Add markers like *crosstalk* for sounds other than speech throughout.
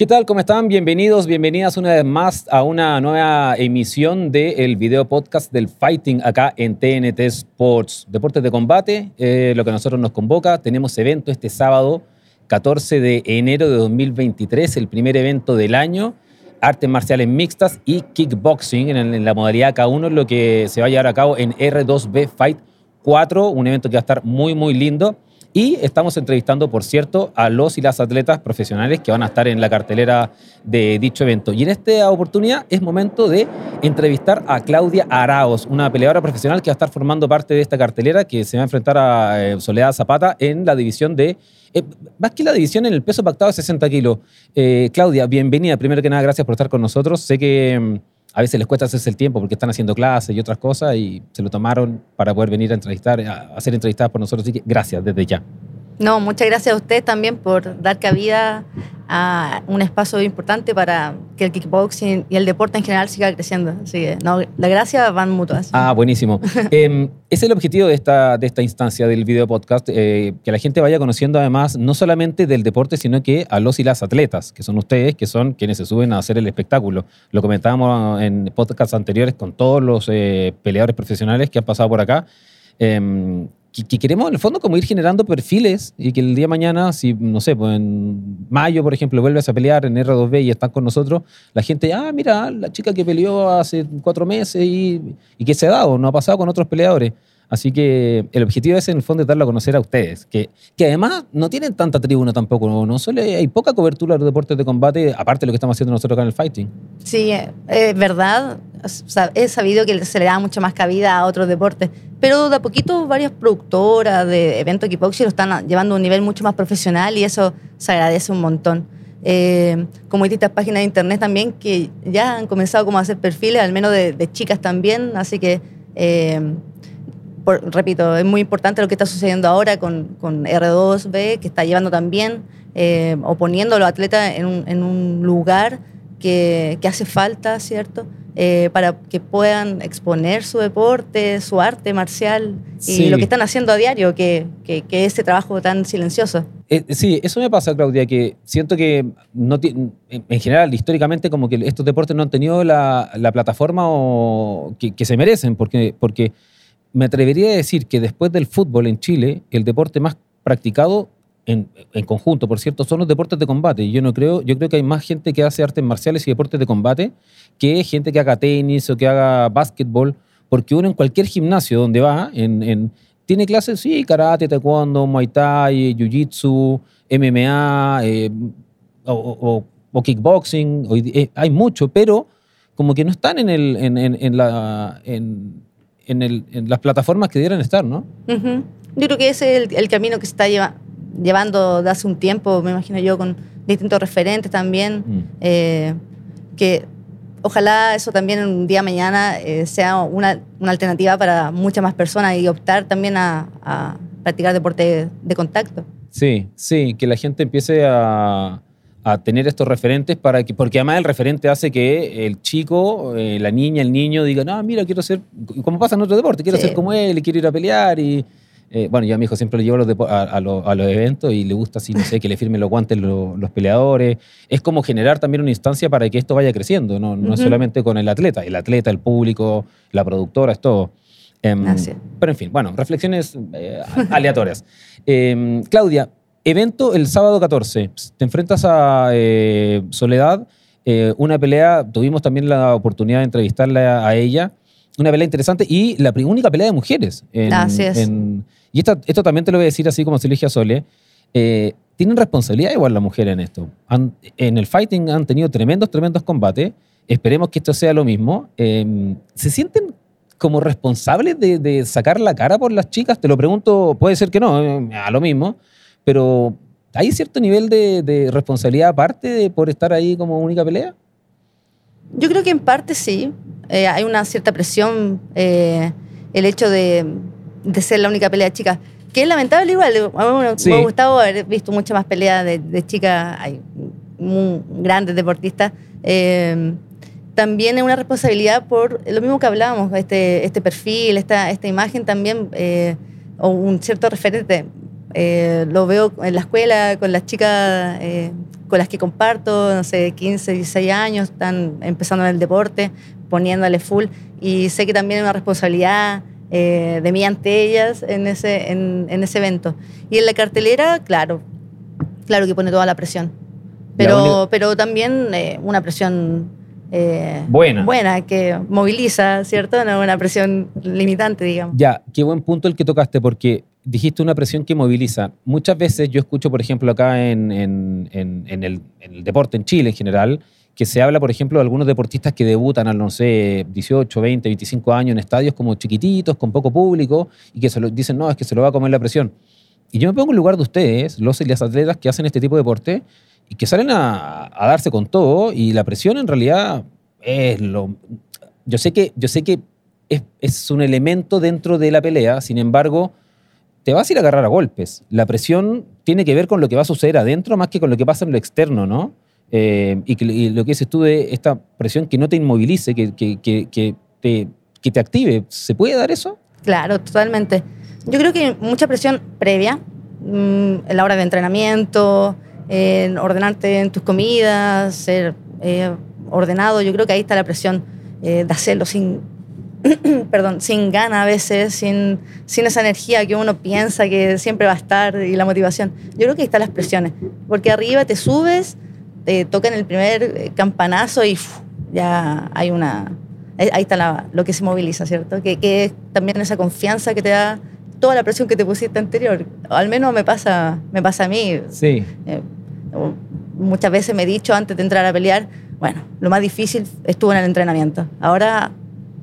¿Qué tal? ¿Cómo están? Bienvenidos, bienvenidas una vez más a una nueva emisión del video podcast del Fighting acá en TNT Sports. Deportes de combate, eh, lo que a nosotros nos convoca. Tenemos evento este sábado 14 de enero de 2023, el primer evento del año. Artes marciales mixtas y kickboxing en, en la modalidad K1, lo que se va a llevar a cabo en R2B Fight 4, un evento que va a estar muy, muy lindo. Y estamos entrevistando, por cierto, a los y las atletas profesionales que van a estar en la cartelera de dicho evento. Y en esta oportunidad es momento de entrevistar a Claudia Araos, una peleadora profesional que va a estar formando parte de esta cartelera que se va a enfrentar a eh, Soledad Zapata en la división de... eh, más que la división en el peso pactado de 60 kilos. Eh, Claudia, bienvenida. Primero que nada, gracias por estar con nosotros. Sé que mm, a veces les cuesta hacerse el tiempo porque están haciendo clases y otras cosas y se lo tomaron para poder venir a entrevistar, a, ser entrevistadas por nosotros. Así que gracias desde ya. No, muchas gracias a usted también por dar cabida a un espacio importante para que el kickboxing y el deporte en general siga creciendo. Así que, no, las gracias van mutuas. Ah, buenísimo. *laughs* Eh, es el objetivo de esta, de esta instancia del video podcast, eh, que la gente vaya conociendo además no solamente del deporte, sino que a los y las atletas, que son ustedes, que son quienes se suben a hacer el espectáculo. Lo comentábamos en podcasts anteriores con todos los eh, peleadores profesionales que han pasado por acá. Que, que queremos en el fondo como ir generando perfiles y que el día de mañana, si no sé, pues en mayo, por ejemplo, vuelves a pelear en R2B y están con nosotros, la gente, ah, mira, la chica que peleó hace cuatro meses y, y que se ha dado, no ha pasado con otros peleadores. Así que el objetivo es en el fondo darlo a conocer a ustedes, que, que además no tienen tanta tribuna tampoco, no, solo hay poca cobertura de los deportes de combate, aparte de lo que estamos haciendo nosotros acá en el fighting. Sí, eh, es verdad. O He sabido que se le da mucha más cabida a otros deportes, pero de a poquito varias productoras de eventos kickboxing lo están llevando a un nivel mucho más profesional y eso se agradece un montón. Eh, como distintas páginas de internet también que ya han comenzado como a hacer perfiles, al menos de, chicas también, así que eh, repito, es muy importante lo que está sucediendo ahora con, con R2B, que está llevando también, eh, o poniendo a los atletas en un, en un lugar que, que hace falta, ¿cierto? Eh, para que puedan exponer su deporte, su arte marcial y lo que están haciendo a diario, que, que, que ese trabajo tan silencioso. Eh, sí, eso me pasa, Claudia, que siento que no en general, históricamente, como que estos deportes no han tenido la, la plataforma o- que, que se merecen, porque, porque me atrevería a decir que después del fútbol en Chile, el deporte más practicado en, en conjunto, por cierto, son los deportes de combate. Yo no creo, yo creo que hay más gente que hace artes marciales y deportes de combate que gente que haga tenis o que haga básquetbol, porque uno en cualquier gimnasio donde va, en, en- tiene clases, sí, karate, taekwondo, muay thai, jiu-jitsu, MMA eh, o, kickboxing, eh, hay mucho, pero como que no están en, el, en la, en, en el- en las plataformas que debieran estar, ¿no? Ujú. Yo creo que ese es el, el camino que se está lleva- llevando de hace un tiempo, me imagino yo, con distintos referentes también, Mm. eh, que ojalá eso también un día mañana eh, sea una, una alternativa para muchas más personas y optar también a, a practicar deporte de contacto. Sí, sí, que la gente empiece a, a tener estos referentes para que, porque además el referente hace que el chico, eh, la niña, el niño digan, ah, mira, quiero ser, como pasa en otro deporte, quiero Sí. ser como él, y quiero ir a pelear y Eh, bueno, yo a mi hijo siempre lo llevo a los, a, a los- a los eventos y le gusta así, no sé, que le firmen los guantes lo- los peleadores. Es como generar también una instancia para que esto vaya creciendo, no, no es Ujú. solamente con el atleta, el atleta, el público, la productora, es todo. Es. pero en fin, bueno, reflexiones eh, aleatorias. *laughs* Em, Claudia, evento el sábado 14. Te enfrentas a eh, Soledad, eh, una pelea, tuvimos también la oportunidad de entrevistarla a ella, una pelea interesante y la única pelea de mujeres. en- Así es. en- y esta- esto también te lo voy a decir así como se lo dije a Sole. eh, tienen responsabilidad igual las mujeres en esto. Han- en el fighting han tenido tremendos, tremendos combates. Esperemos que esto sea lo mismo. Eh, ¿Se sienten como responsables de, de sacar la cara por las chicas? Te lo pregunto, puede ser que no, eh, a lo mismo, pero ¿hay cierto nivel de, de responsabilidad aparte de por estar ahí como única pelea? Yo creo que en parte sí. Eh, hay una cierta presión, eh, el hecho de, de ser la única pelea de chicas, que es lamentable igual. A mí me- Sí. me ha gustado haber visto muchas más peleas de, de chicas, hay muy grandes deportistas. Eh, también es una responsabilidad por lo mismo que hablábamos, este, este perfil, esta, esta imagen también, eh, o un cierto referente. Eh, lo veo en la escuela con las chicas eh, con las que comparto, no sé, 15, 16 años, están empezando en el deporte, poniéndole full, y sé que también hay una responsabilidad eh, de mí ante ellas en ese, en, en ese evento. Y en la cartelera, claro, claro que pone toda la presión, La pero, única- pero también una presión eh, Buena. buena, que moviliza, ¿cierto? No una presión limitante, digamos. Ya, qué buen punto el que tocaste, porque dijiste una presión que moviliza. Muchas veces yo escucho, por ejemplo, acá en, en- en- el deporte en Chile en general, que se habla, por ejemplo, de algunos deportistas que debutan a, no sé, 18, 20, 25 años en estadios como chiquititos, con poco público, y que se lo, dicen, no, es que se lo va a comer la presión. Y yo me pongo en lugar de ustedes, los y las atletas que hacen este tipo de deporte, y que salen a, a darse con todo, y la presión en realidad es lo... Yo sé que, yo sé que es, es un elemento dentro de la pelea, sin embargo, te vas a ir a agarrar a golpes. La presión tiene que ver con lo que va a suceder adentro más que con lo que pasa en lo externo, ¿no? Eh, y, lo que dices tú de esta presión que no te inmovilice, que, que- que- que te, que te active, ¿se puede dar eso? Claro, totalmente. Yo creo que mucha presión previa, mm, en la hora de entrenamiento, en ordenarte en tus comidas, ser eh, ordenado. Yo creo que ahí está la presión eh, de hacerlo sin, *clears throat* perdón, sin gana a veces, sin, sin esa energía que uno piensa que siempre va a estar y la motivación. Yo creo que ahí están las presiones, porque arriba te subes, te tocan el primer eh, campanazo y ya hay una... Ahí está la- lo que se moviliza, ¿cierto? Que, que es también esa confianza que te da toda la presión que te pusiste anterior. Al menos me pasa, me pasa a mí. Sí. Eh, muchas veces me he dicho antes de entrar a pelear, bueno, lo más difícil estuvo en el entrenamiento. Ahora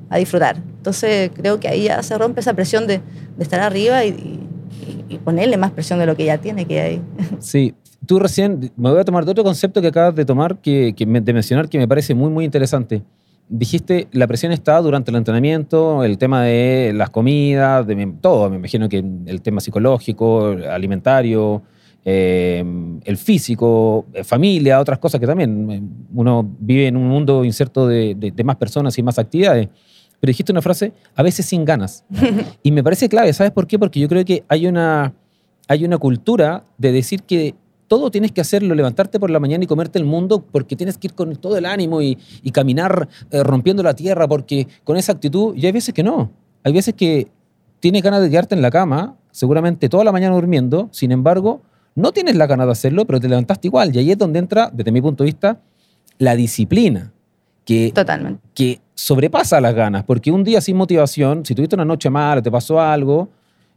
a disfrutar. Entonces creo que ahí ya se rompe esa presión de, de estar arriba y, y- y ponerle más presión de lo que ya tiene que hay. *laughs* Sí. Tú recién, me voy a tomar de otro concepto que acabas de tomar, que, que me- de mencionar, que me parece muy, muy interesante. Dijiste, la presión está durante el entrenamiento, el tema de las comidas, de todo, me imagino que el tema psicológico, alimentario, eh, el físico, eh, familia, otras cosas que también eh, uno vive en un mundo inserto de, de- de más personas y más actividades. Pero dijiste una frase, a veces sin ganas. *laughs* y me parece clave, ¿sabes por qué? Porque yo creo que hay una, hay una cultura de decir que todo tienes que hacerlo, levantarte por la mañana y comerte el mundo porque tienes que ir con todo el ánimo y, y caminar eh, rompiendo la tierra porque con esa actitud, y hay veces que no. Hay veces que tienes ganas de quedarte en la cama, seguramente toda la mañana durmiendo, sin embargo, no tienes la ganas de hacerlo, pero te levantaste igual. Y ahí es donde entra, desde mi punto de vista, la disciplina, que, Totalmente. que sobrepasa las ganas, porque un día sin motivación, si tuviste una noche mala, te pasó algo,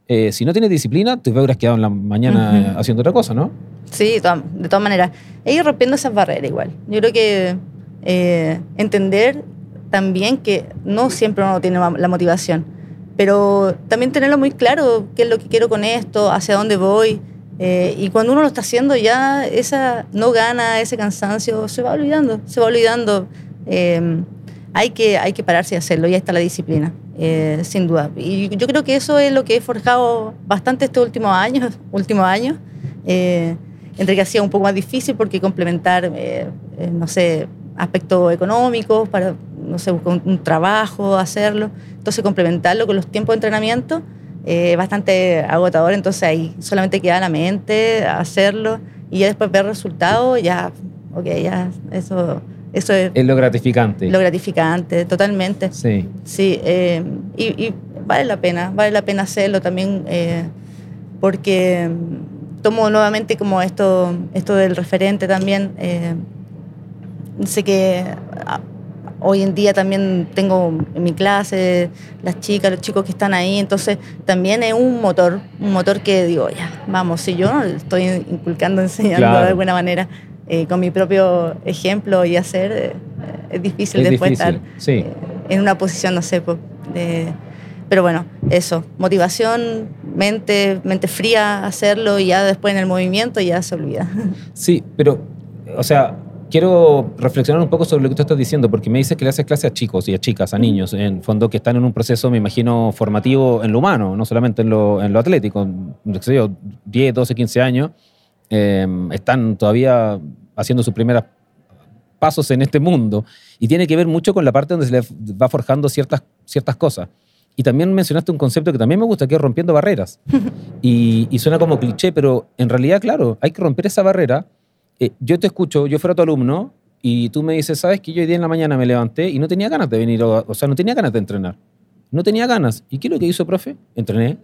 eh, si no tienes disciplina, te hubieras quedado en la mañana Ujú. eh, haciendo otra cosa, ¿no? Sí, de todas, de todas maneras. E ir rompiendo esas barreras igual. Yo creo que eh, entender también que no siempre uno tiene la motivación, pero también tenerlo muy claro qué es lo que quiero con esto, hacia dónde voy. eh, y cuando uno lo está haciendo ya esa no gana, ese cansancio se va olvidando, se va olvidando. Eh, hay, que, hay que pararse y hacerlo, y ahí está la disciplina, eh, sin duda. Y yo creo que eso es lo que he forjado bastante estos *laughs* últimos años, últimos años. Eh, entre que hacía un poco más difícil porque complementar, eh, eh, no sé, aspectos económicos para, no sé, buscar un, un trabajo, hacerlo. Entonces complementarlo con los tiempos de entrenamiento eh, bastante agotador, entonces ahí solamente queda la mente, hacerlo y ya después ver resultados, ya, ok, ya, eso, eso es Es lo gratificante. lo gratificante, totalmente. Sí. Sí, eh, y, y vale la pena, vale la pena hacerlo también eh, porque mm, tomo nuevamente como esto, esto del referente también. eh, sé que ah, hoy en día también tengo en mi clase las chicas, los chicos que están ahí, entonces también es un motor, un motor que digo, ya, vamos, si yo no le estoy inculcando, enseñando Claro. de alguna manera eh, con mi propio ejemplo y hacer, eh, es difícil Es después difícil, estar sí. eh, en una posición, no sé, de- pero bueno, eso, motivación, mente, mente fría, hacerlo y ya después en el movimiento ya se olvida. *laughs* Sí, pero, o sea, quiero reflexionar un poco sobre lo que tú estás diciendo, porque me dices que le haces clase a chicos y a chicas, a niños, en fondo que están en un proceso, me imagino, formativo en lo humano, no solamente en lo, en lo atlético. No sé yo, 10, 12, 15 años, eh, están todavía haciendo sus primeros pasos en este mundo y tiene que ver mucho con la parte donde se le va forjando ciertas, ciertas cosas. Y también mencionaste un concepto que también me gusta, que es rompiendo barreras. *laughs* Y, y suena como cliché, pero en realidad, claro, hay que romper esa barrera. Eh, yo te escucho, yo fuera tu alumno y tú me dices, ¿sabes que yo hoy día en la mañana me levanté y no tenía ganas de venir, o, o sea, no tenía ganas de entrenar? No tenía ganas. ¿Y qué es lo que hizo, profe? Entrené.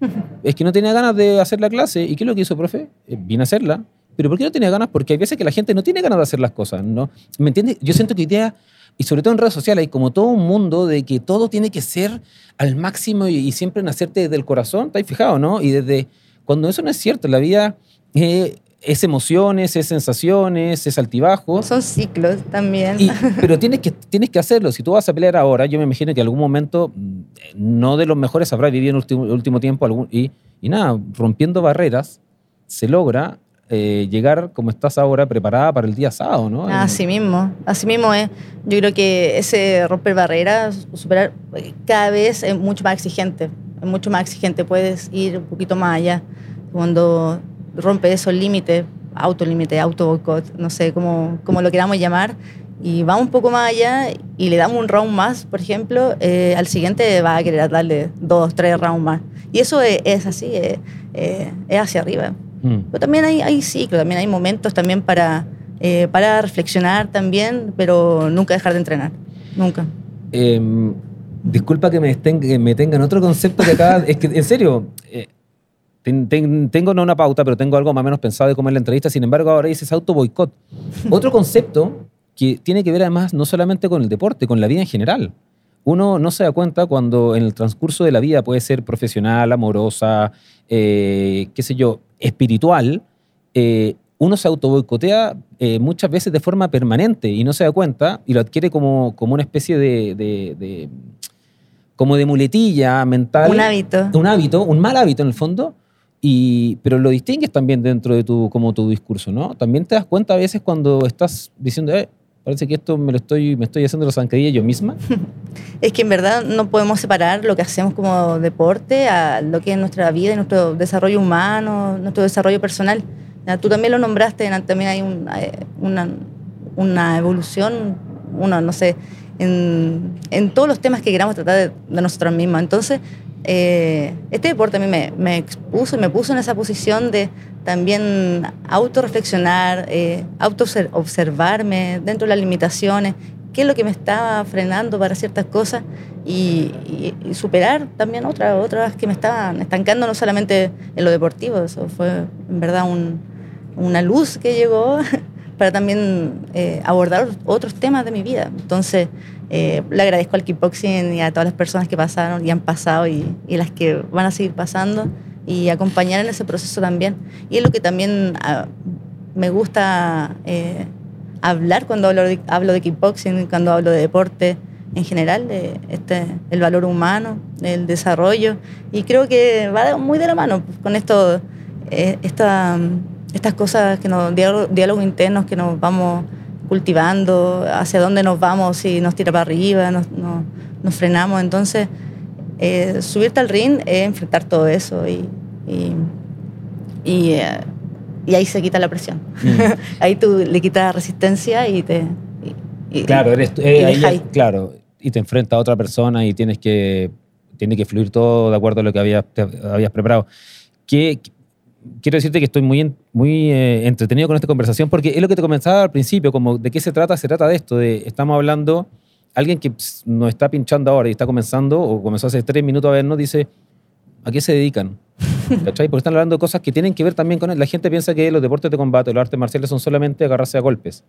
*laughs* es que no tenía ganas de hacer la clase. ¿Y qué es lo que hizo, profe? Eh, vine a hacerla. ¿Pero por qué no tenía ganas? Porque hay veces que la gente no tiene ganas de hacer las cosas, ¿no? ¿Me entiendes? Yo siento que hoy día, y sobre todo en redes sociales, hay como todo un mundo de que todo tiene que ser al máximo y, y siempre nacerte desde el corazón, ¿estáis fijado, no? Y desde cuando eso no es cierto, la vida eh, es emociones, es sensaciones, es altibajos. Son ciclos también. Y- *laughs* pero tienes que, tienes que hacerlo. Si tú vas a pelear ahora, yo me imagino que en algún momento, mm, no de los mejores, habrá vivido en el último, último tiempo. algún- y, y nada, rompiendo barreras, se logra eh, llegar como estás ahora, preparada para el día sábado, ¿no? Así mismo, así mismo es. Yo creo que ese romper barreras, superar, cada vez es mucho más exigente, es mucho más exigente, puedes ir un poquito más allá. Cuando rompes esos límites, autolímite, auto boicot, no sé cómo, cómo lo queramos llamar, y va un poco más allá y le damos un round más, por ejemplo, eh, al siguiente va a querer darle dos, tres rounds más. Y eso es, es así, eh, es hacia arriba. Mm. Pero también hay, hay ciclos, también hay momentos también para, eh, para reflexionar también, pero nunca dejar de entrenar. Nunca. Em, disculpa que me, estén, que me tengan otro concepto que acá. es que, en serio, eh, ten- ten- tengo no una pauta, pero tengo algo más o menos pensado de cómo es la entrevista. Sin embargo, ahora dices auto boicot. *laughs* Otro concepto que tiene que ver además no solamente con el deporte, con la vida en general. Uno no se da cuenta cuando en el transcurso de la vida puede ser profesional, amorosa, eh, qué sé yo, espiritual, eh, uno se autoboicotea eh, muchas veces de forma permanente y no se da cuenta y lo adquiere como, como una especie de, de- de- como de muletilla mental. Un hábito. Un hábito, un mal hábito en el fondo, y, pero lo distingues también dentro de tu, como tu discurso, ¿no? También te das cuenta a veces cuando estás diciendo, eh, parece que esto me lo estoy, me estoy haciendo la zancadilla yo misma. *laughs* Es que en verdad no podemos separar lo que hacemos como deporte a lo que es nuestra vida nuestro desarrollo humano, nuestro desarrollo personal. Tú también lo nombraste, también hay un- una, una evolución, uno, no sé, en, en todos los temas que queramos tratar de, de nosotros mismos. Entonces, eh, este deporte a mí me, me expuso me puso en esa posición de también autorreflexionar, eh, auto-observarme dentro de las limitaciones, qué es lo que me estaba frenando para ciertas cosas y, y- y superar también otras, otras que me estaban estancando, no solamente en lo deportivo, eso fue en verdad un- una luz que llegó *laughs* para también eh, abordar otros temas de mi vida. Entonces, eh, le agradezco al kickboxing y a todas las personas que pasaron y han pasado y, y las que van a seguir pasando y acompañar en ese proceso también. Y es lo que también ah, me gusta eh, hablar cuando hablo de, hablo de kickboxing, cuando hablo de deporte en general, de este, el valor humano, el desarrollo. Y creo que va muy de la mano con esto, eh, esta, estas cosas, que nos, diálogo- diálogos internos que nos vamos cultivando, hacia dónde nos vamos, si nos tira para arriba, nos, nos- nos frenamos. Entonces, eh, subirte al ring es enfrentar todo eso y, y, y, eh, y ahí se quita la presión. *laughs* ahí tú le quitas resistencia y te... y- Claro, eres eh, ahí claro, y te enfrentas a otra persona y tienes que tiene que fluir todo de acuerdo a lo que habías, te habías preparado. Que, quiero decirte que estoy muy, muy eh, entretenido con esta conversación porque es lo que te comenzaba al principio, como de qué se trata, se trata de esto, de estamos hablando, alguien que nos está pinchando ahora y está comenzando, o comenzó hace tres minutos a vernos, dice, ¿a qué se dedican? *laughs* ¿Cachai? Porque están hablando de cosas que tienen que ver también con él. La gente piensa que los deportes de combate, los artes marciales son solamente agarrarse a golpes.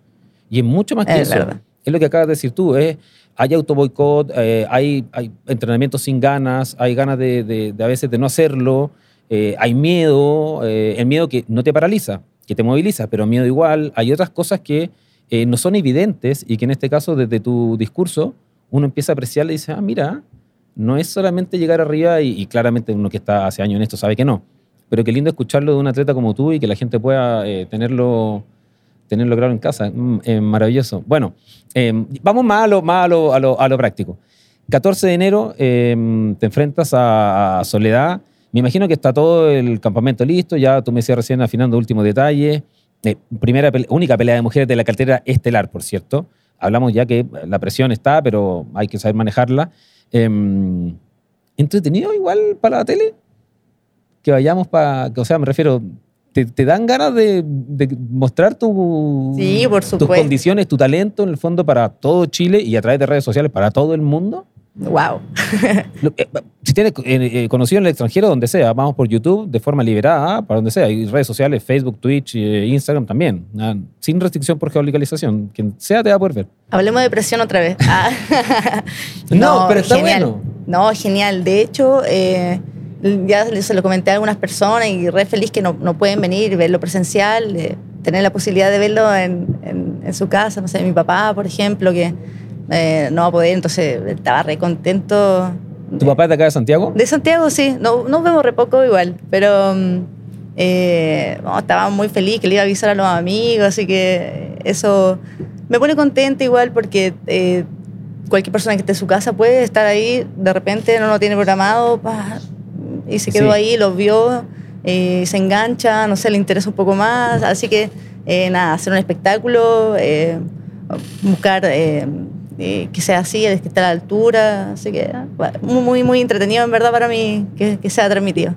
Y es mucho más que Es eso. verdad. Es lo que acabas de decir tú. Es, hay autoboicot, eh, hay, hay entrenamientos sin ganas, hay ganas de, de- de a veces de no hacerlo, eh, hay miedo, eh, el miedo que no te paraliza, que te moviliza, pero miedo igual. Hay otras cosas que eh, no son evidentes y que en este caso desde tu discurso uno empieza a apreciar y dice, ah, mira, no es solamente llegar arriba y, claramente uno que está hace años en esto sabe que no. Pero qué lindo escucharlo de un atleta como tú y que la gente pueda tenerlo, tenerlo claro en casa. Mm, maravilloso. Bueno, vamos más a lo, a lo, práctico. 14 de enero te enfrentas a Soledad. Me imagino que está todo el campamento listo. Ya tú me decías recién afinando últimos detalles. Eh, primera, única pelea de mujeres de la cartera estelar, por cierto. Hablamos ya que la presión está, pero hay que saber manejarla. Eh, ¿Entretenido igual para la tele? Que vayamos para... O sea, me refiero... ¿Te, te dan ganas de, de mostrar tu, Sí, por tus condiciones, tu talento en el fondo para todo Chile y a través de redes sociales para todo el mundo? Wow. *laughs* Eh, Si tienes eh, eh, conocido en el extranjero, donde sea, vamos por YouTube de forma liberada, para donde sea. Y redes sociales, Facebook, Twitch, eh, Instagram también. Ah, sin restricción por geolocalización. Quien sea te va a poder ver. Hablemos de presión otra vez. Ah. *laughs* No, pero está genial. bueno. No, genial. De hecho, eh, ya se lo comenté a algunas personas y re feliz que no, no pueden venir y verlo presencial, tener la posibilidad de verlo en, en- en su casa. No sé, mi papá, por ejemplo, que eh, no va a poder, entonces estaba re contento. ¿Tu papá es de acá de Santiago? De Santiago, sí. No, nos vemos re poco igual, pero mm, eh, no, estaba muy feliz que le iba a avisar a los amigos, así que eso me pone contenta igual porque eh, cualquier persona que esté en su casa puede estar ahí, de repente no lo tiene programado pa, y se quedó Sí. ahí, lo vio, eh, se engancha, no sé, le interesa un poco más, así que eh, nada, hacer un espectáculo, eh, buscar... eh, que sea así, que esté a la altura. Así que ah, muy, muy entretenido en verdad para mí que, que sea transmitido.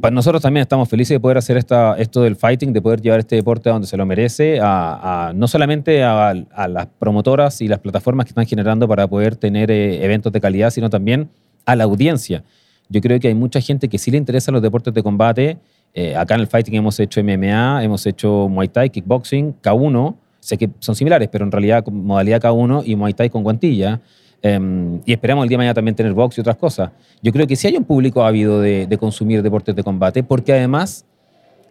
Para nosotros también estamos felices de poder hacer esta, esto del fighting, de poder llevar este deporte a donde se lo merece, a, a- no solamente a, a las promotoras y las plataformas que están generando para poder tener eh, eventos de calidad, sino también a la audiencia. Yo creo que hay mucha gente que sí le interesan los deportes de combate. Eh, acá en el fighting hemos hecho MMA, hemos hecho Muay Thai, kickboxing, K1. Sé que son similares, pero en realidad con modalidad K1 y Muay Thai con guantilla. Eh, y esperamos el día de mañana también tener box y otras cosas. Yo creo que sí hay un público ávido de, de consumir deportes de combate, porque además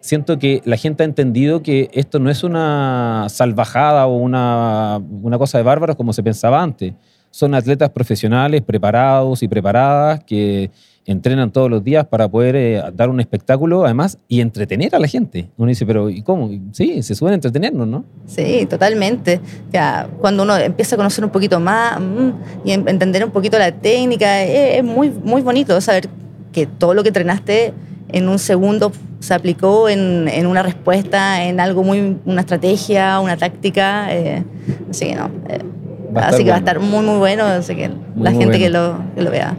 siento que la gente ha entendido que esto no es una salvajada o una, una cosa de bárbaros como se pensaba antes. Son atletas profesionales, preparados y preparadas, que entrenan todos los días para poder eh, dar un espectáculo, además, y entretener a la gente. Uno dice, pero ¿y cómo? Sí, se suelen entretenernos, ¿no? Sí, totalmente. Ya, cuando uno empieza a conocer un poquito más mm, y entender un poquito la técnica, es, es muy, muy bonito saber que todo lo que entrenaste en un segundo se aplicó en, en una respuesta, en algo muy, una estrategia, una táctica. eh, así que no. eh, así que va a estar muy, muy bueno. Así que la muy gente bueno. que, lo, que lo vea.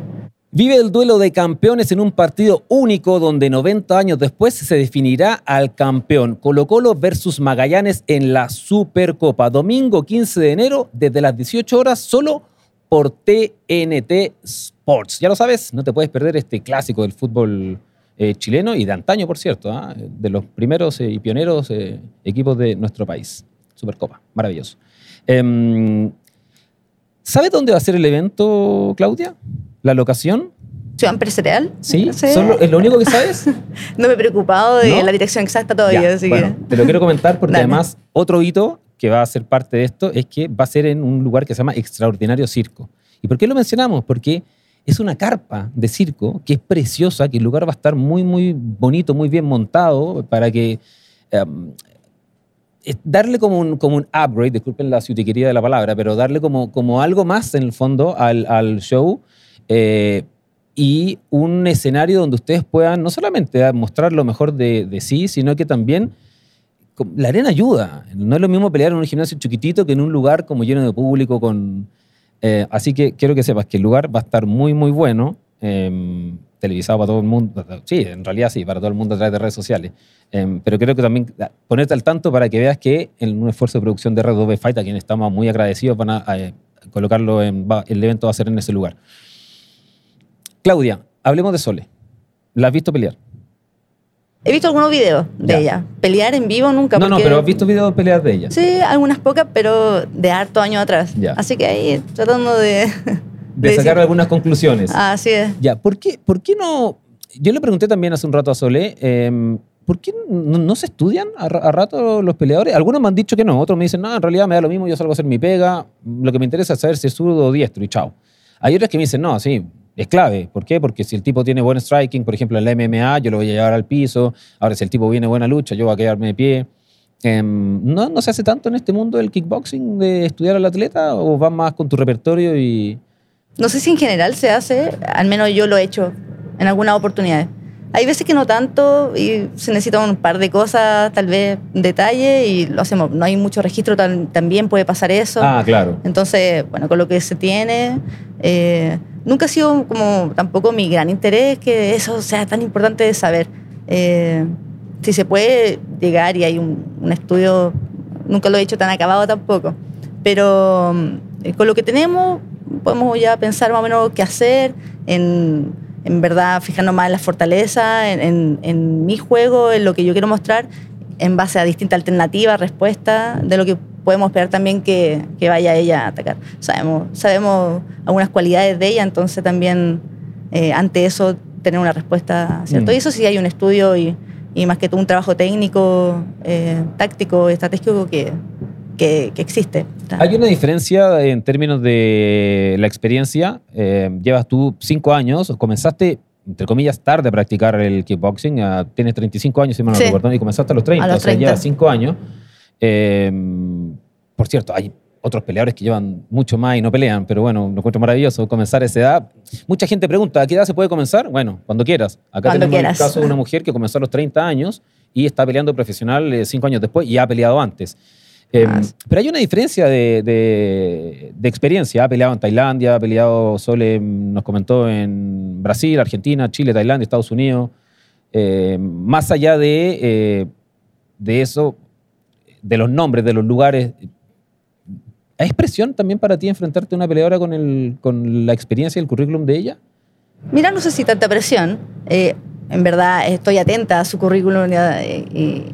Vive el duelo de campeones en un partido único donde 90 años después se definirá al campeón. Colo Colo versus Magallanes en la Supercopa. Domingo 15 de enero desde las 18 horas solo por TNT Sports. Ya lo sabes, no te puedes perder este clásico del fútbol eh, chileno y de antaño, por cierto, ¿ah? de los primeros eh, y pioneros eh, equipos de nuestro país. Supercopa, maravilloso. Em, ¿Sabes dónde va a ser el evento, Claudia? ¿La locación? ¿Ciudad Empresarial? ¿Sí? Sí. ¿Solo- ¿Es lo único que sabes? *laughs* No me he preocupado de ¿No? la dirección exacta todavía. Ya, así bueno, que... te lo quiero comentar porque *laughs* Dale. además otro hito que va a ser parte de esto es que va a ser en un lugar que se llama Extraordinario Circo. ¿Y por qué lo mencionamos? Porque es una carpa de circo que es preciosa, que el lugar va a estar muy, muy bonito, muy bien montado para que... es darle como un, como un upgrade, disculpen la ciutiquería de la palabra, pero darle como, como algo más en el fondo al, al show eh, y un escenario donde ustedes puedan no solamente mostrar lo mejor de, de sí, sino que también la arena ayuda. No es lo mismo pelear en un gimnasio chiquitito que en un lugar como lleno de público. Con, eh, así que quiero que sepas que el lugar va a estar muy, muy bueno. em, televisado para todo el mundo. Sí, en realidad sí, para todo el mundo a través de redes sociales. Em, pero creo que también ah, ponerte al tanto para que veas que en un esfuerzo de producción de Red Fight, a quien estamos muy agradecidos, van a eh, colocarlo en. va- el evento va a ser en ese lugar. Claudia, hablemos de Sole. ¿La has visto pelear? He visto algunos videos de Ya. ella. Pelear en vivo nunca. No, no, porque- pero has visto videos de peleas de ella. Sí, algunas pocas, pero de harto años atrás. Ya. Así que ahí tratando de... *laughs* De decir- sacar algunas conclusiones. Así es. Ya, ¿por qué, ¿por qué no? Yo le pregunté también hace un rato a Solé, em, ¿por qué no, no se estudian a, ra- a rato los peleadores? Algunos me han dicho que no, otros me dicen, no, en realidad me da lo mismo, yo salgo a hacer mi pega, lo que me interesa es saber si es zurdo o diestro y chao. Hay otros que me dicen, no, sí, es clave. ¿Por qué? Porque si el tipo tiene buen striking, por ejemplo, en la MMA, yo lo voy a llevar al piso. Ahora, si el tipo viene buena lucha, yo voy a quedarme de pie. Em, ¿no, ¿No se hace tanto en este mundo del kickboxing de estudiar al atleta o vas más con tu repertorio y... No sé si en general se hace, al menos yo lo he hecho en algunas oportunidades. Hay veces que no tanto y se necesita un par de cosas, tal vez detalle, y lo hacemos. No hay mucho registro, tal- también puede pasar eso. Ah, claro. Entonces, bueno, con lo que se tiene, eh, nunca ha sido como tampoco mi gran interés que eso sea tan importante de saber. Eh, si se puede llegar y hay un, un estudio, nunca lo he hecho tan acabado tampoco, pero mm, con lo que tenemos podemos ya pensar más o menos qué hacer, en, en verdad fijarnos más en las fortalezas, en, en- en mi juego, en lo que yo quiero mostrar, en base a distintas alternativas, respuestas, de lo que podemos esperar también que, que vaya ella a atacar. Sabemos, sabemos algunas cualidades de ella, entonces también eh, ante eso tener una respuesta, ¿cierto? Mm. Y eso sí hay un estudio y, y más que todo un trabajo técnico, eh, táctico, estratégico que, que, que existe. Hay una diferencia en términos de la experiencia. Eh, llevas tú cinco años, comenzaste, entre comillas, tarde a practicar el kickboxing. ah, tienes 35 años, si mal no Sí. recuerdo, y comenzaste a los 30, A los o sea, 30. llevas cinco años. Eh, por cierto, hay otros peleadores que llevan mucho más y no pelean, pero bueno, lo encuentro maravilloso comenzar a esa edad. Mucha gente pregunta, ¿a qué edad se puede comenzar? Bueno, cuando quieras. Acá Cuando tenemos quieras. el caso de una mujer que comenzó a los 30 años y está peleando profesional eh, cinco años después y ha peleado antes. Eh, Ah, sí. pero hay una diferencia de, de- de experiencia. Ha peleado en Tailandia, ha peleado Sole, nos comentó en Brasil, Argentina, Chile, Tailandia, Estados Unidos. Eh, más allá de, eh, de eso, de los nombres, de los lugares, ¿hay presión también para ti enfrentarte a una peleadora con, el, con la experiencia y el currículum de ella? Mira, no sé si tanta presión. Eh, en verdad estoy atenta a su currículum y a, y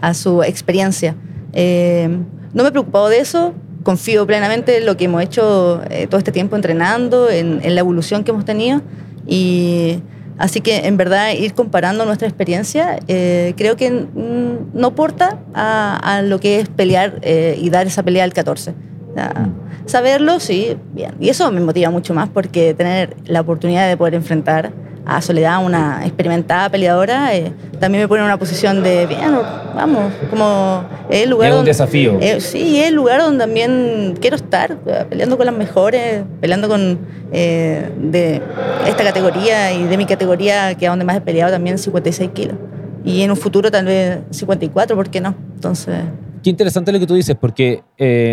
a su experiencia. Eh, no me he preocupado de eso. Confío plenamente en lo que hemos hecho eh, todo este tiempo entrenando, en, en la evolución que hemos tenido. Y así que, en verdad, ir comparando nuestra experiencia, eh, creo que mm, no aporta a, a lo que es pelear y dar esa pelea al 14. O sea, Saberlo, sí, bien. Y eso me motiva mucho más porque tener la oportunidad de poder enfrentar a Soledad, una experimentada peleadora, eh, también me pone en una posición de, bien, vamos, como es el lugar Es un donde- desafío. eh, sí, es el lugar donde también quiero estar, eh, peleando con las mejores, peleando con eh, de esta categoría y de mi categoría, que es donde más he peleado también, 56 kilos. Y en un futuro tal vez 54, ¿por qué no? Entonces... Qué interesante lo que tú dices, porque,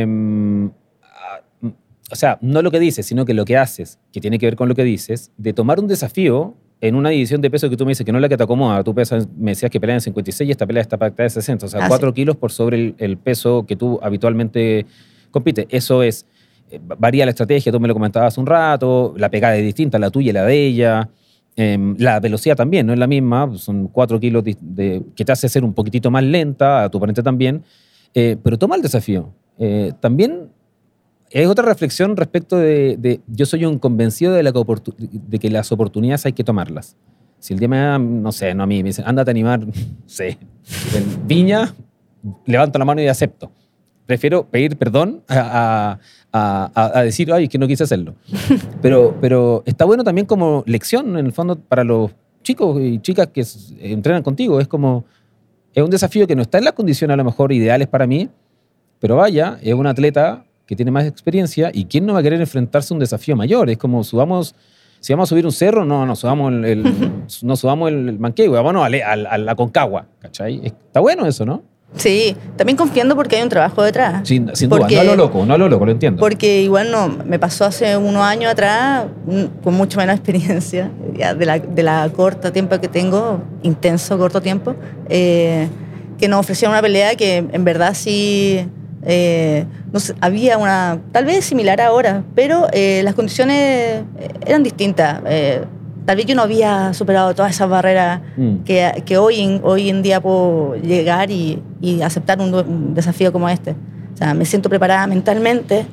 mm, o sea, no lo que dices, sino que lo que haces, que tiene que ver con lo que dices, de tomar un desafío en una división de peso que tú me dices que no es la que te acomoda. Tú pesas, me decías que peleas en 56 y esta pelea está pactada de 60, o sea, Ah, 4 sí. kilos por sobre el, el peso que tú habitualmente compites. Eso es, eh, varía la estrategia, tú me lo comentabas hace un rato, la pegada es distinta, la tuya y la de ella. Em, la velocidad también no es la misma, son 4 kilos de, de- que te hace ser un poquitito más lenta, a tu oponente también, eh, pero toma el desafío. Eh, también es otra reflexión respecto de, de- yo soy un convencido de, la de que las oportunidades hay que tomarlas. Si el día me da, no sé, no a mí, me dicen, ándate a animar, *laughs* sé, en Viña, levanto la mano y acepto. Prefiero pedir perdón a, a- a- a decir, ay, es que no quise hacerlo. *laughs* Pero, pero está bueno también como lección, en el fondo, para los chicos y chicas que entrenan contigo. Es como, es un desafío que no está en las condiciones a lo mejor ideales para mí, pero vaya, es un atleta que tiene más experiencia y ¿quién no va a querer enfrentarse a un desafío mayor? Es como subamos, si vamos a subir un cerro, no, no subamos el, el- *laughs* no subamos el, el manquehue, vámonos a, le- a- la Concagua, ¿cachai? Está bueno eso, ¿no? Sí, también confiando porque hay un trabajo detrás. Sin, sin duda, no a lo loco, no a lo loco, lo entiendo. Porque igual no, me pasó hace unos años atrás, con mucho menos *laughs* experiencia, ya de la, de la corta tiempo que tengo, intenso corto tiempo, eh, que nos ofrecieron una pelea que en verdad sí eh, no sé, había una, tal vez similar ahora, pero eh, las condiciones eh, eran distintas. Eh, tal vez yo no había superado todas esas barreras Mm. que, que hoy, en, hoy en día puedo llegar y, y aceptar un, un desafío como este. O sea, me siento preparada mentalmente,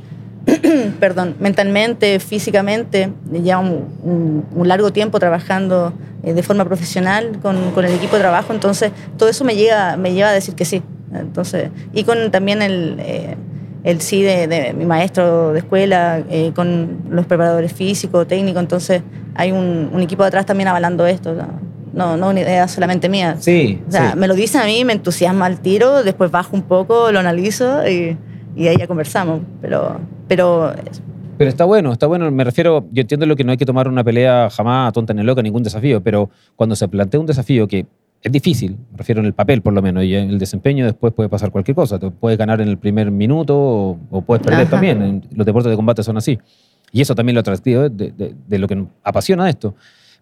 *clears throat* perdón, mentalmente, físicamente, ya un, un- un largo tiempo trabajando eh, de forma profesional con, con el equipo de trabajo, entonces todo eso me, llega, me lleva a decir que sí. Entonces, y con también el, eh, el sí de, de mi maestro de escuela, eh, con los preparadores físicos, técnicos, entonces hay un, un equipo atrás también avalando esto. No, no una idea solamente mía. Sí, O sea, sí. me lo dicen a mí, me entusiasma al tiro, después bajo un poco, lo analizo y, y ahí ya conversamos. Pero, pero Pero está bueno, está bueno. Me refiero, yo entiendo lo que no hay que tomar una pelea jamás tonta ni loca, ningún desafío, pero cuando se plantea un desafío que es difícil, me refiero en el papel por lo menos, y en el desempeño después puede pasar cualquier cosa. Te puedes ganar en el primer minuto o, o puedes perder Ajá. también. Los deportes de combate son así. Y eso también lo atractivo de, de- de lo que nos apasiona esto.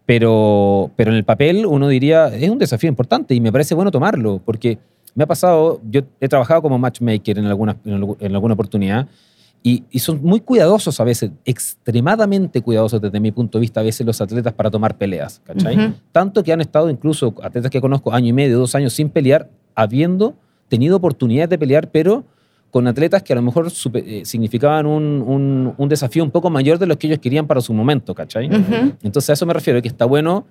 Pero, pero en el papel uno diría, es un desafío importante y me parece bueno tomarlo, porque me ha pasado, yo he trabajado como matchmaker en alguna, en en alguna oportunidad y, y son muy cuidadosos a veces, extremadamente cuidadosos desde mi punto de vista a veces los atletas para tomar peleas, ¿cachai? Ujú. Tanto que han estado incluso atletas que conozco año y medio, dos años sin pelear, habiendo tenido oportunidades de pelear, pero con atletas que a lo mejor supe- eh, significaban un, un- un desafío un poco mayor de los que ellos querían para su momento, ¿cachai? Ujú. Entonces a eso me refiero, que está bueno,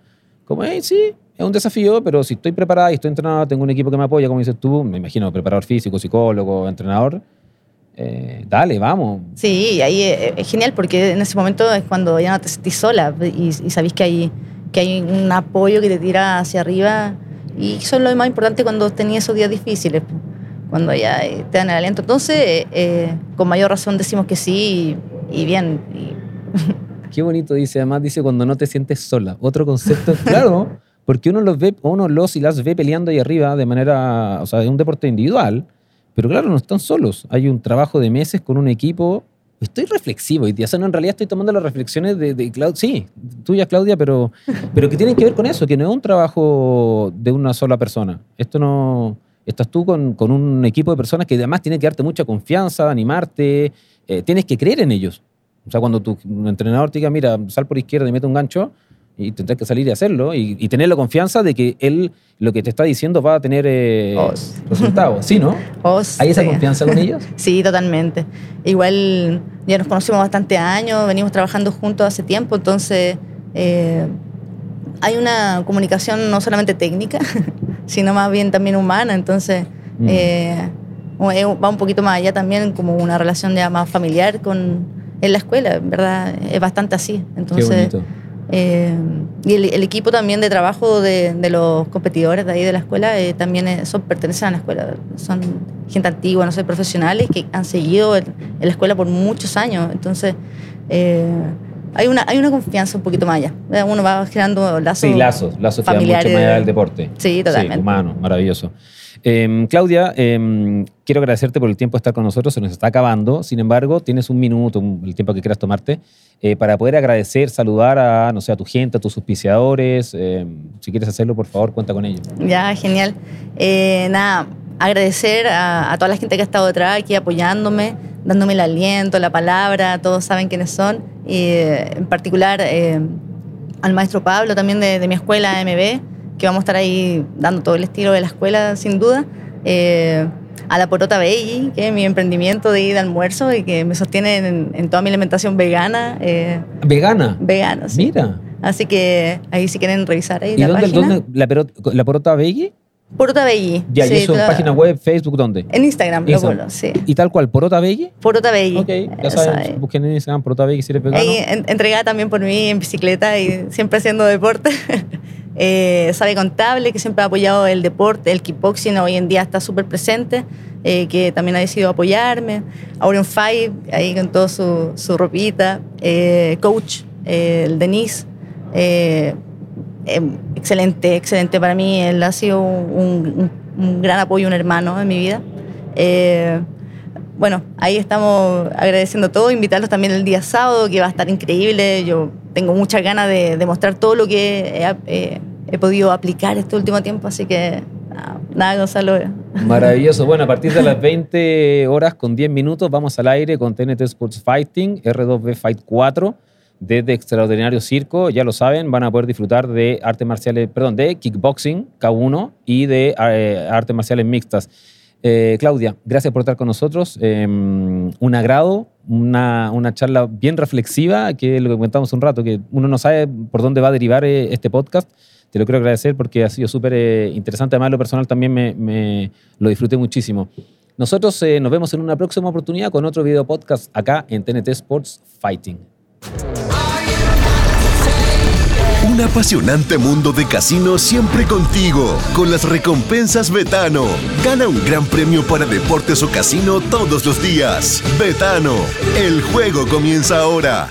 como, hey, sí, es un desafío, pero si estoy preparada y estoy entrenada, tengo un equipo que me apoya, como dices tú, me imagino, preparador físico, psicólogo, entrenador, eh, dale, vamos. sí, ahí eh, es genial porque en ese momento es cuando ya no te sentís sola y, y sabís que hay, que hay un apoyo que te tira hacia arriba. Y eso es lo más importante cuando tenías esos días difíciles, cuando ya eh, te dan el aliento. Entonces, eh, con mayor razón decimos que sí y, y bien. y- *laughs* Qué bonito dice, además dice cuando no te sientes sola. Otro concepto, claro, *laughs* porque uno los ve, uno los y las ve peleando ahí arriba de manera, o sea, es un deporte individual, pero claro, no están solos. Hay un trabajo de meses con un equipo. Estoy reflexivo y en realidad estoy tomando las reflexiones de, Claudia, sí, tuya Claudia, pero, pero que tienen que ver con eso, que no es un trabajo de una sola persona. Esto no, estás tú con, con un equipo de personas que además tiene que darte mucha confianza, animarte, eh, tienes que creer en ellos. O sea, cuando tu entrenador te diga, mira, sal por izquierda y mete un gancho, y tendrás que salir y hacerlo, y, y tener la confianza de que él lo que te está diciendo va a tener eh, Os. resultados. ¿Sí, no? ¿Hay esa confianza con *laughs* ellos? Sí, totalmente. Igual ya nos conocemos bastante años, venimos trabajando juntos hace tiempo, entonces eh, hay una comunicación no solamente técnica, *laughs* sino más bien también humana, entonces Mm. eh, eh, va un poquito más allá también como una relación ya más familiar con en la escuela, en verdad es bastante así. Entonces, Qué bonito. Eh, y el, el equipo también de trabajo de, de los competidores de ahí de la escuela eh, también son, pertenecen a la escuela. Son gente antigua, no sé, profesionales que han seguido en, en la escuela por muchos años. Entonces, eh, hay, una, hay una confianza un poquito más allá. Eh, Uno va generando lazos. Sí, lazos, lazos que van mucho más familiares. allá del deporte. Sí, totalmente. humano, maravilloso. Eh, Claudia, eh, quiero agradecerte por el tiempo de estar con nosotros, se nos está acabando. Sin embargo, tienes un minuto, el tiempo que quieras tomarte, eh, para poder agradecer, saludar a, no sé, a tu gente, a tus auspiciadores. eh, si quieres hacerlo, por favor, cuenta con ello. Ya, genial. Eh, nada, agradecer a, toda la gente que ha estado detrás aquí apoyándome, dándome el aliento, la palabra, todos saben quiénes son. Y eh, en particular al maestro Pablo también de, de mi escuela MB, que vamos a estar ahí dando todo el estilo de la escuela, sin duda. Eh, a la Porota Veggie, que es mi emprendimiento de ir de almuerzo y que me sostiene en, en toda mi alimentación vegana. eh, Vegana. vegana, sí. Mira. Así que ahí si quieren revisar ahí ¿Y la dónde, página. dónde la, perot- la porota Veggie? Porota. Ya, sí, y eso en página web, Facebook, ¿dónde? En Instagram, lo sí. Y tal cual, porota Veggie. Porota Veggie. Ok, ya saben, busquen en Instagram porota Veggie si eres vegano. Ahí en- entregada también por mí en bicicleta y siempre haciendo deporte. *laughs* eh, Sabe Contable, que siempre ha apoyado el deporte, el kickboxing hoy en día está súper presente, eh, que también ha decidido apoyarme. Aureon Five, ahí con toda su, su ropita. Eh, coach, eh, el Denise. eh, eh, excelente, excelente para mí. Él ha sido un, un- un gran apoyo, un hermano en mi vida. Eh, bueno, ahí estamos agradeciendo todo, invitarlos también el día sábado, que va a estar increíble. Yo tengo muchas ganas de, de mostrar todo lo que he, he- he podido aplicar este último tiempo, así que nada, nada Gonzalo. Maravilloso. Bueno, a *laughs* partir de las 20 horas con 10 minutos vamos al aire con TNT Sports Fighting, R2B Fight 4, desde Extraordinario Circo. Ya lo saben, van a poder disfrutar de artes marciales, perdón, de kickboxing K1 y de eh, artes marciales mixtas. Eh, Claudia, gracias por estar con nosotros. Eh, un agrado, una, una charla bien reflexiva, que es lo que comentamos un rato, que uno no sabe por dónde va a derivar eh, este podcast. Te lo quiero agradecer porque ha sido súper eh, interesante. Además, lo personal también me, lo disfruté muchísimo. Nosotros eh, nos vemos en una próxima oportunidad con otro video podcast acá en TNT Sports Fighting. Un apasionante mundo de casino siempre contigo, con las recompensas Betano. Gana un gran premio para deportes o casino todos los días. Betano, el juego comienza ahora.